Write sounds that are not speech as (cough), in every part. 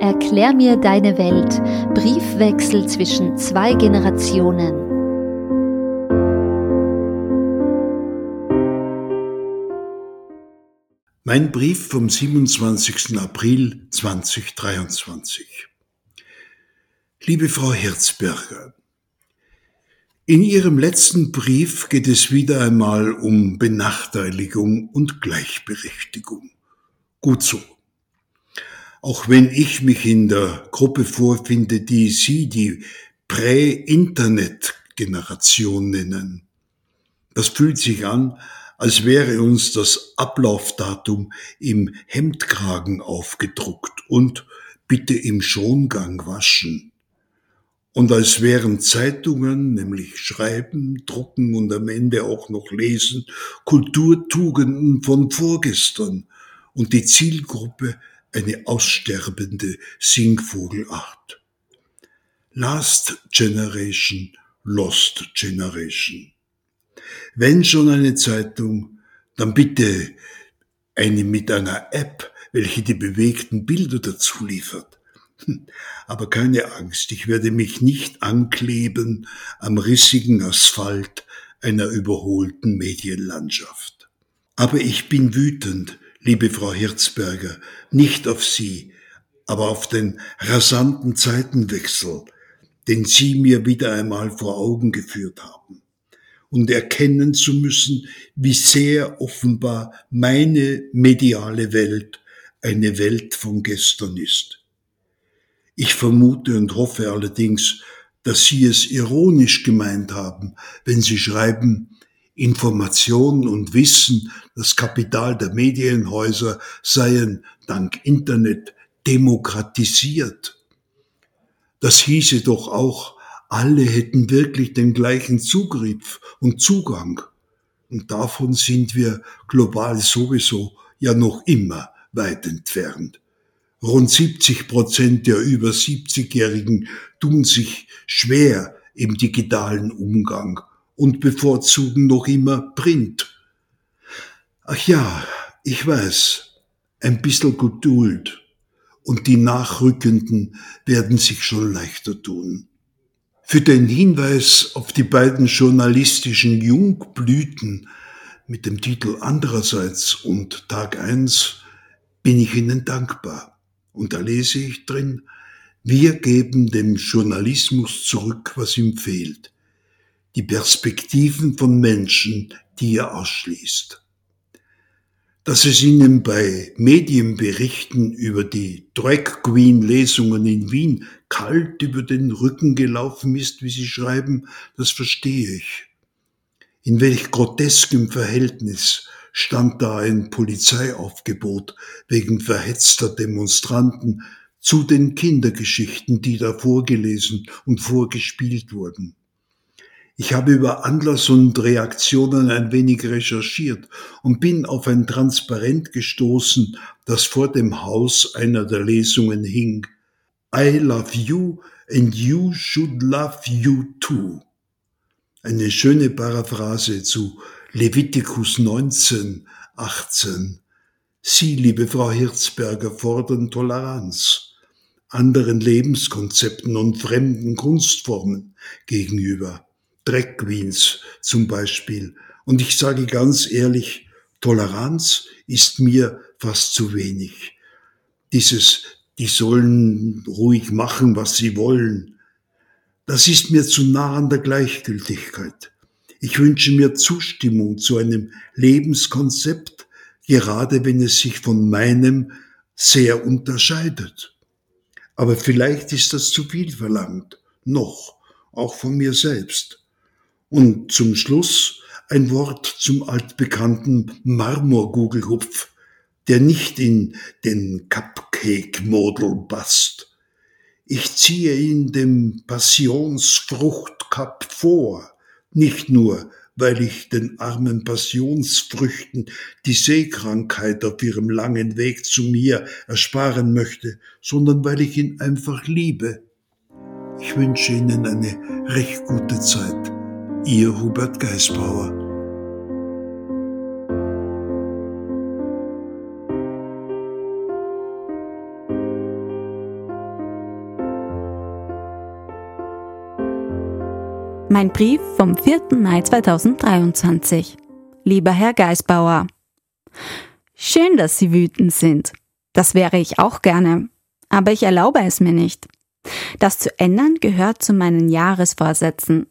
Erklär mir deine Welt. Briefwechsel zwischen zwei Generationen. Mein Brief vom 27. April 2023. Liebe Frau Herzberger, in Ihrem letzten Brief geht es wieder einmal um Benachteiligung und Gleichberechtigung. Gut so. Auch wenn ich mich in der Gruppe vorfinde, die Sie die Prä-Internet-Generation nennen. Das fühlt sich an, als wäre uns das Ablaufdatum im Hemdkragen aufgedruckt und bitte im Schongang waschen. Und als wären Zeitungen, nämlich Schreiben, Drucken und am Ende auch noch Lesen, Kulturtugenden von vorgestern und die Zielgruppe eine aussterbende Singvogelart. Last Generation, Lost Generation. Wenn schon eine Zeitung, dann bitte eine mit einer App, welche die bewegten Bilder dazu liefert. (laughs) Aber keine Angst, ich werde mich nicht ankleben am rissigen Asphalt einer überholten Medienlandschaft. Aber ich bin wütend, liebe Frau Hirzberger, nicht auf Sie, aber auf den rasanten Zeitenwechsel, den Sie mir wieder einmal vor Augen geführt haben, und erkennen zu müssen, wie sehr offenbar meine mediale Welt eine Welt von gestern ist. Ich vermute und hoffe allerdings, dass Sie es ironisch gemeint haben, wenn Sie schreiben, Information und Wissen, das Kapital der Medienhäuser seien dank Internet demokratisiert. Das hieße doch auch, alle hätten wirklich den gleichen Zugriff und Zugang. Und davon sind wir global sowieso ja noch immer weit entfernt. Rund 70 Prozent der über 70-Jährigen tun sich schwer im digitalen Umgang und bevorzugen noch immer Print. Ach ja, ich weiß, ein bisschen Geduld und die Nachrückenden werden sich schon leichter tun. Für den Hinweis auf die beiden journalistischen Jungblüten mit dem Titel Andererseits und Tag 1 bin ich Ihnen dankbar. Und da lese ich drin, wir geben dem Journalismus zurück, was ihm fehlt die Perspektiven von Menschen, die er ausschließt. Dass es ihnen bei Medienberichten über die Drag Queen Lesungen in Wien kalt über den Rücken gelaufen ist, wie sie schreiben, das verstehe ich. In welch groteskem Verhältnis stand da ein Polizeiaufgebot wegen verhetzter Demonstranten zu den Kindergeschichten, die da vorgelesen und vorgespielt wurden. Ich habe über Anlass und Reaktionen ein wenig recherchiert und bin auf ein Transparent gestoßen, das vor dem Haus einer der Lesungen hing. I love you and you should love you too. Eine schöne Paraphrase zu Levitikus 19, 18. Sie, liebe Frau Hirzberger, fordern Toleranz anderen Lebenskonzepten und fremden Kunstformen gegenüber. Drag Queens zum Beispiel. Und ich sage ganz ehrlich, Toleranz ist mir fast zu wenig. Dieses, die sollen ruhig machen, was sie wollen. Das ist mir zu nah an der Gleichgültigkeit. Ich wünsche mir Zustimmung zu einem Lebenskonzept, gerade wenn es sich von meinem sehr unterscheidet. Aber vielleicht ist das zu viel verlangt. Noch, auch von mir selbst. Und zum Schluss ein Wort zum altbekannten Marmorgugelhupf, der nicht in den Cupcake-Model passt. Ich ziehe ihn dem Passionsfruchtcup vor, nicht nur, weil ich den armen Passionsfrüchten die Seekrankheit auf ihrem langen Weg zu mir ersparen möchte, sondern weil ich ihn einfach liebe. Ich wünsche Ihnen eine recht gute Zeit. Ihr Hubert Geisbauer. Mein Brief vom 4. Mai 2023. Lieber Herr Geisbauer, schön, dass Sie wütend sind. Das wäre ich auch gerne, aber ich erlaube es mir nicht. Das zu ändern gehört zu meinen Jahresvorsätzen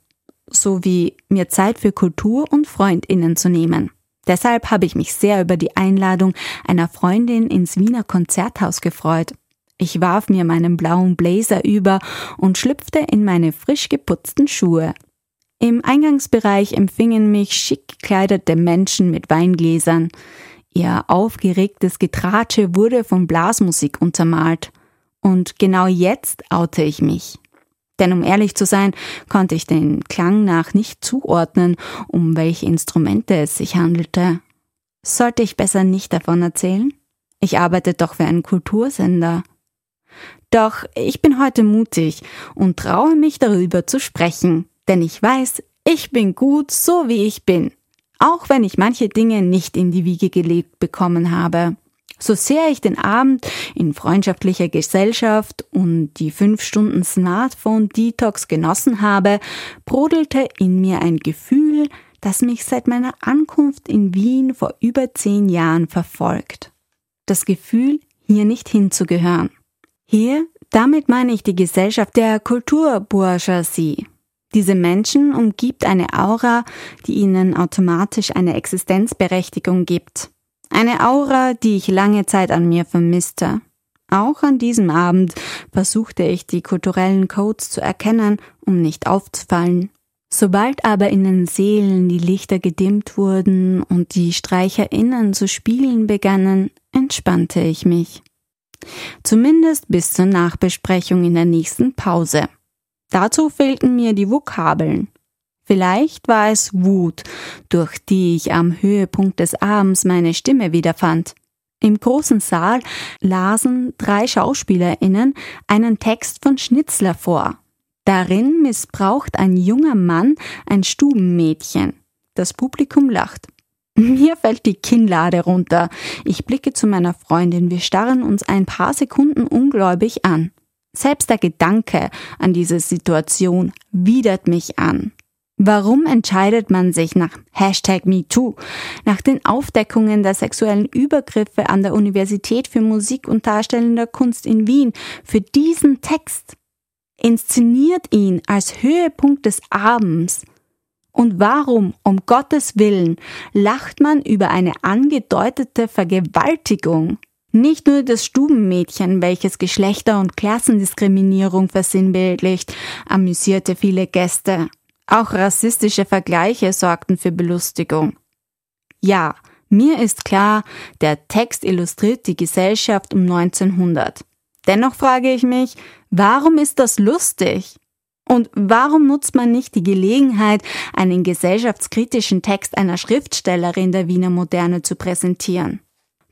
sowie mir Zeit für Kultur und Freundinnen zu nehmen. Deshalb habe ich mich sehr über die Einladung einer Freundin ins Wiener Konzerthaus gefreut. Ich warf mir meinen blauen Blazer über und schlüpfte in meine frisch geputzten Schuhe. Im Eingangsbereich empfingen mich schick gekleidete Menschen mit Weingläsern. Ihr aufgeregtes Getratsche wurde von Blasmusik untermalt. Und genau jetzt oute ich mich. Denn um ehrlich zu sein, konnte ich den Klang nach nicht zuordnen, um welche Instrumente es sich handelte. Sollte ich besser nicht davon erzählen? Ich arbeite doch für einen Kultursender. Doch ich bin heute mutig und traue mich darüber zu sprechen, denn ich weiß, ich bin gut so wie ich bin, auch wenn ich manche Dinge nicht in die Wiege gelegt bekommen habe. So sehr ich den Abend in freundschaftlicher Gesellschaft und die fünf Stunden Smartphone-Detox genossen habe, brodelte in mir ein Gefühl, das mich seit meiner Ankunft in Wien vor über zehn Jahren verfolgt. Das Gefühl, hier nicht hinzugehören. Hier, damit meine ich die Gesellschaft der Kulturbourgeoisie. Diese Menschen umgibt eine Aura, die ihnen automatisch eine Existenzberechtigung gibt. Eine Aura, die ich lange Zeit an mir vermisste. Auch an diesem Abend versuchte ich die kulturellen Codes zu erkennen, um nicht aufzufallen. Sobald aber in den Seelen die Lichter gedimmt wurden und die StreicherInnen zu spielen begannen, entspannte ich mich. Zumindest bis zur Nachbesprechung in der nächsten Pause. Dazu fehlten mir die Vokabeln. Vielleicht war es Wut, durch die ich am Höhepunkt des Abends meine Stimme wiederfand. Im großen Saal lasen drei Schauspielerinnen einen Text von Schnitzler vor. Darin missbraucht ein junger Mann ein Stubenmädchen. Das Publikum lacht. Mir fällt die Kinnlade runter. Ich blicke zu meiner Freundin. Wir starren uns ein paar Sekunden ungläubig an. Selbst der Gedanke an diese Situation widert mich an. Warum entscheidet man sich nach Hashtag MeToo, nach den Aufdeckungen der sexuellen Übergriffe an der Universität für Musik und Darstellender Kunst in Wien für diesen Text? Inszeniert ihn als Höhepunkt des Abends. Und warum, um Gottes Willen, lacht man über eine angedeutete Vergewaltigung? Nicht nur das Stubenmädchen, welches Geschlechter- und Klassendiskriminierung versinnbildlicht, amüsierte viele Gäste. Auch rassistische Vergleiche sorgten für Belustigung. Ja, mir ist klar, der Text illustriert die Gesellschaft um 1900. Dennoch frage ich mich, warum ist das lustig? Und warum nutzt man nicht die Gelegenheit, einen gesellschaftskritischen Text einer Schriftstellerin der Wiener Moderne zu präsentieren?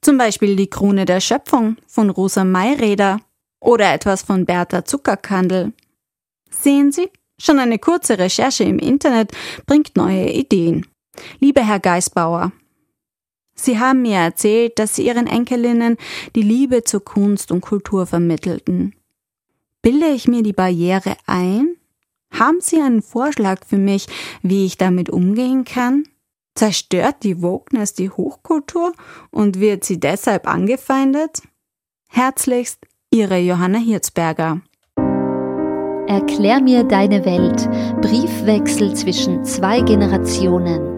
Zum Beispiel die Krone der Schöpfung von Rosa Mayreder oder etwas von Bertha Zuckerkandel. Sehen Sie, Schon eine kurze Recherche im Internet bringt neue Ideen. Lieber Herr Geisbauer, Sie haben mir erzählt, dass Sie Ihren Enkelinnen die Liebe zur Kunst und Kultur vermittelten. Bilde ich mir die Barriere ein? Haben Sie einen Vorschlag für mich, wie ich damit umgehen kann? Zerstört die Wokeness die Hochkultur und wird sie deshalb angefeindet? Herzlichst, Ihre Johanna Hirzberger. Erklär mir deine Welt. Briefwechsel zwischen zwei Generationen.